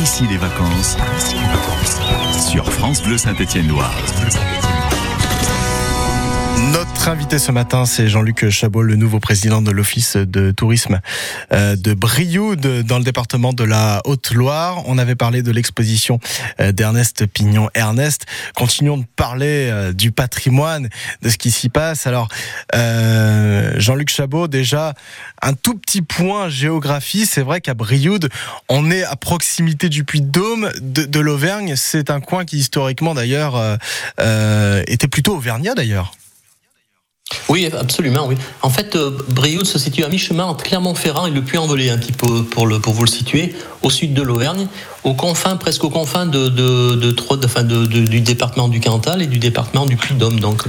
ici les vacances sur France Bleu Saint-Étienne-Loire. Invité ce matin, c'est Jean-Luc Chabot, le nouveau président de l'Office de tourisme euh, de Brioude, dans le département de la Haute-Loire. On avait parlé de l'exposition euh, d'Ernest Pignon. Ernest, continuons de parler euh, du patrimoine, de ce qui s'y passe. Alors, Jean-Luc Chabot, déjà, un tout petit point géographie. C'est vrai qu'à Brioude, on est à proximité du Puy-de-Dôme, de, de l'Auvergne. C'est un coin qui, historiquement, d'ailleurs, était plutôt auvergnat, d'ailleurs. Oui, absolument, oui. En fait, euh, Brioude se situe à mi-chemin entre Clermont-Ferrand et le Puy-en-Velay, un petit peu pour, le, pour vous le situer, au sud de l'Auvergne, aux confins, presque aux confins du département du Cantal et du département du Puy-de-Dôme. Donc,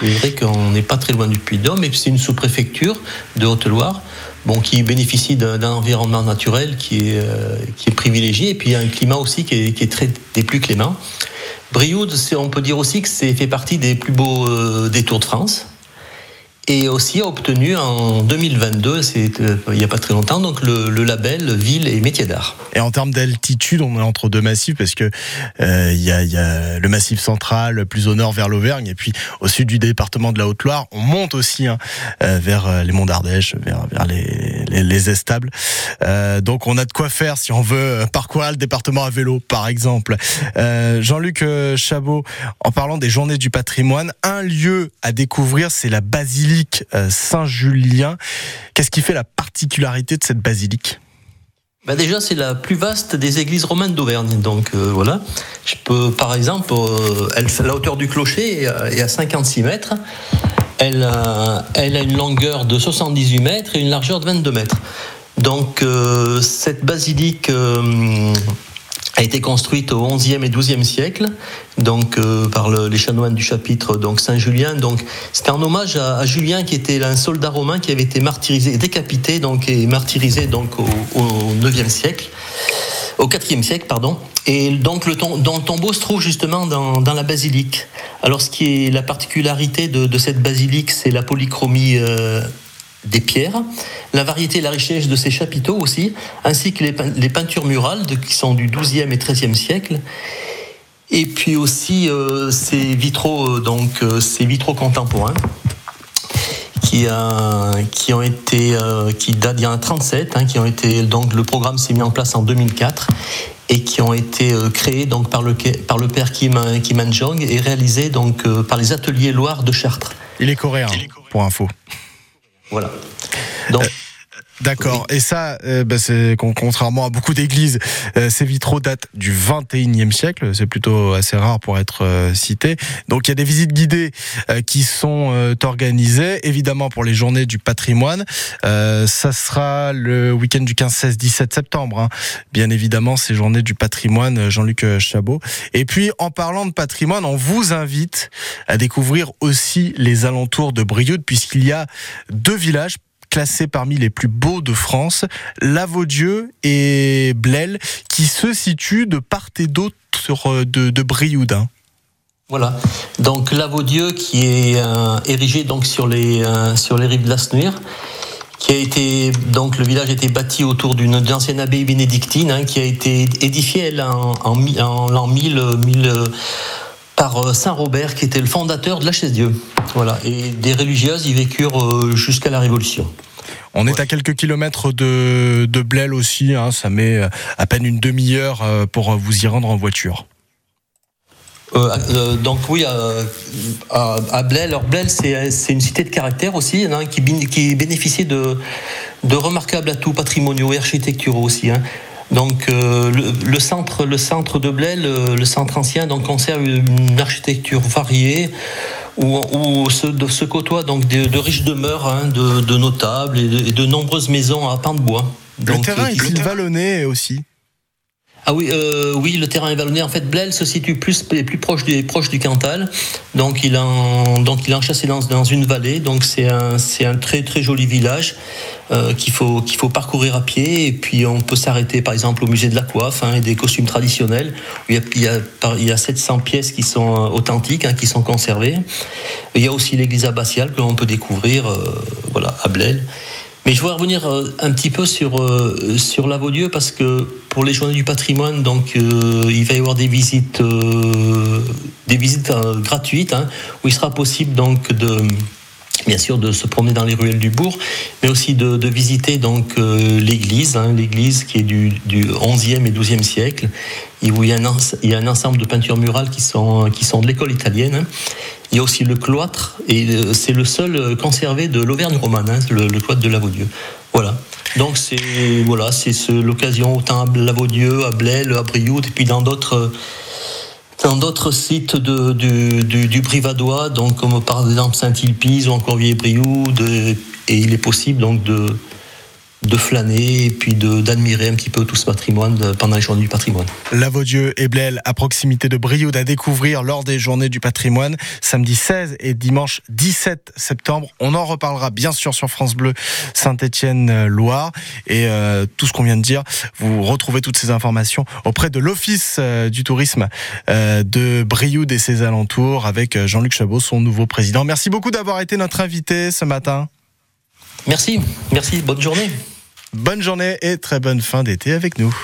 c'est vrai qu'on n'est pas très loin du Puy-de-Dôme, et c'est une sous-préfecture de Haute-Loire. Bon, qui bénéficie d'un environnement naturel qui est, euh, qui est privilégié et puis un climat aussi qui est, qui est très des plus cléments. Brioude, on peut dire aussi que c'est fait partie des plus beaux euh, détours de France et aussi obtenu en 2022, c'est euh, il n'y a pas très longtemps, donc le, label Ville et Métier d'Art. Et en termes d'altitude, on est entre deux massifs parce que euh, il y, a, le massif central plus au nord vers l'Auvergne et puis au sud du département de la Haute-Loire, on monte aussi hein, euh, vers les monts d'Ardèche, vers, les, les, les estables. Donc on a de quoi faire si on veut parcourir le département à vélo, par exemple. Jean-Luc Chabot, en parlant des journées du patrimoine, un lieu à découvrir, c'est la basilique euh, Saint-Julien. Qu'est-ce qui fait la particularité de cette basilique? Bah déjà, c'est la plus vaste des églises romaines d'Auvergne. Donc euh, voilà, je peux, par exemple, euh, elle, la hauteur du clocher est à 56 mètres. Elle, a une longueur de 78 mètres et une largeur de 22 mètres. Donc cette basilique a été construite au XIe et XIIe siècle, donc euh, par le, les chanoines du chapitre donc Saint Julien. Donc c'était un hommage à, Julien qui était un soldat romain qui avait été martyrisé, décapité donc et martyrisé donc au, au siècle, au IVe siècle pardon. Et donc le, tombeau se trouve justement dans, la basilique. Alors ce qui est la particularité de, de cette basilique, c'est la polychromie. Euh, des pierres, la variété et la richesse de ces chapiteaux aussi, ainsi que les, peintures murales qui sont du XIIe et XIIIe siècle. Et puis aussi euh, ces vitraux, euh, donc euh, ces vitraux contemporains qui, qui ont été, qui datent d'il y a 37, hein, qui ont été donc le programme s'est mis en place en 2004 et qui ont été créés donc par le par le père Kim Kim Jong et réalisés donc par les ateliers Loire de Chartres. Il est coréen, pour info. Voilà. Donc, euh, D'accord. Et ça, euh, bah, c'est contrairement à beaucoup d'églises, euh, ces vitraux datent du 21e siècle. C'est plutôt assez rare pour être euh, cité. Donc il y a des visites guidées euh, qui sont organisées, évidemment pour les journées du patrimoine. ça sera le week-end du 15, 16, 17 septembre. Hein. Bien évidemment, ces journées du patrimoine, Jean-Luc Chabot. Et puis en parlant de patrimoine, on vous invite à découvrir aussi les alentours de Brioude, puisqu'il y a deux villages classés parmi les plus beaux de France, Lavaudieu et Blel, qui se situent de part et d'autre euh, de, de. Voilà. Donc Lavaudieu qui est euh, érigé donc sur les euh, sur les rives de la Snuire, qui a été donc le village a été bâti autour d'une ancienne abbaye bénédictine hein, qui a été édifiée elle, en, l'an 1000, 1000 par Saint Robert qui était le fondateur de la Chaise Dieu. Voilà. Et des religieuses y vécurent euh, jusqu'à la Révolution. On est à quelques kilomètres de, de Blel aussi, hein. ça met euh, à peine une demi-heure euh, pour vous y rendre en voiture. Euh, donc oui, euh, à, à Blel, alors Blel c'est une cité de caractère aussi, hein, qui, qui bénéficie de, de remarquables atouts patrimoniaux et architecturaux aussi. Hein. Donc euh, le, le, centre, le centre de Blel, le, le centre ancien, donc conserve une architecture variée où, où se, se, côtoient donc de, de riches demeures hein, de, de, notables et de, et de, nombreuses maisons à pain de bois. Donc, le terrain est vallonné aussi? Ah oui, euh, oui, le terrain est vallonné. En fait, Blel se situe plus, plus proche, du, proche du Cantal. Donc, il a, donc, il dans, dans une vallée. Donc, c'est un, un très, très joli village euh, qu'il faut, qu'il faut parcourir à pied. Et puis, on peut s'arrêter, par exemple, au musée de la coiffe hein, et des costumes traditionnels. Il y, a, il, y a, il y a 700 pièces qui sont euh, authentiques, hein, qui sont conservées. Il y a aussi l'église abbatiale que l'on peut découvrir voilà, à Blel. Mais je voudrais revenir un petit peu sur, sur Lavaudieu parce que pour les journées du patrimoine, donc il va y avoir des visites, des visites gratuites, hein, où il sera possible donc de bien sûr de se promener dans les ruelles du bourg, mais aussi de, visiter donc euh, l'église, hein, l'église qui est du, du, 11e et 12e siècle, où il y, a un, ensemble de peintures murales qui sont, qui sont de l'école italienne. Hein. Il y a aussi le cloître, et euh, c'est le seul conservé de l'Auvergne romane, hein, le, cloître de Lavaudieu. Donc c'est voilà, c'est l'occasion autant à Lavaudieu, à Blêle, à Brioude, et puis dans d'autres dans d'autres sites de, du, du, du, Brivadois, donc comme par exemple Saint-Ilpise ou encore Vieux-Brioude, et il est possible donc de, de flâner et puis d'admirer un petit peu tout ce patrimoine pendant les journées du patrimoine. Lavaudieu et Blêle à proximité de Brioude à découvrir lors des journées du patrimoine samedi 16 et dimanche 17 septembre. On en reparlera bien sûr sur France Bleu Saint-Étienne-Loire et euh, tout ce qu'on vient de dire, vous retrouvez toutes ces informations auprès de l'Office euh, du tourisme euh, de Brioude et ses alentours avec Jean-Luc Chabot, son nouveau président. Merci beaucoup d'avoir été notre invité ce matin. Merci, merci, bonne journée. Bonne journée et très bonne fin d'été avec nous.